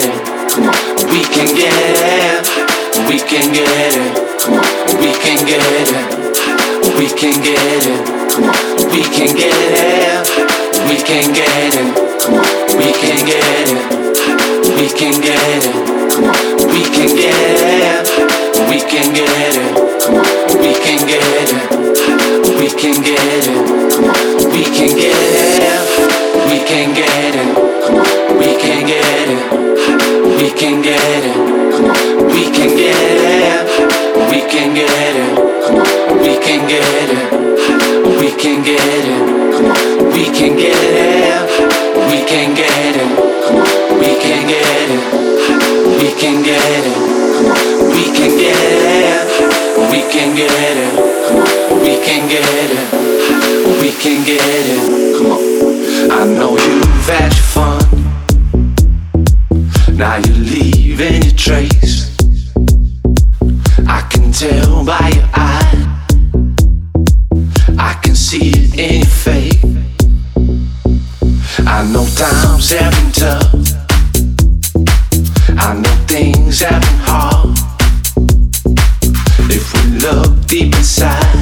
we can get it. We can get it. We can get it. We can get it. We can get it. We can get it. We can get it. We can get it. We can get it. We can get it. We can get it. We can get it. We can get it. We can get it. Come on get it. Come on. I know you've had your fun. Now you're leaving your trace. I can tell by your eye. I can see it in your face. I know times have been tough. I know things have been hard. If we look deep inside.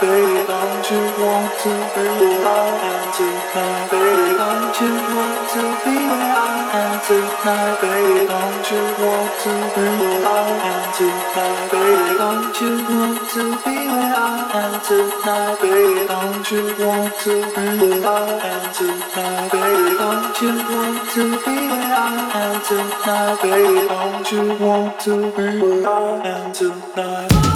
Baby? Don't you want to be where I am tonight, baby? Don't you want to be where I am tonight, baby? Don't you want to be where I am tonight, baby? Don't you want to be where I am tonight, baby? Don't you want to be where I am tonight, baby? Don't you want to be where I am tonight, baby? Don't you want to be where I am tonight?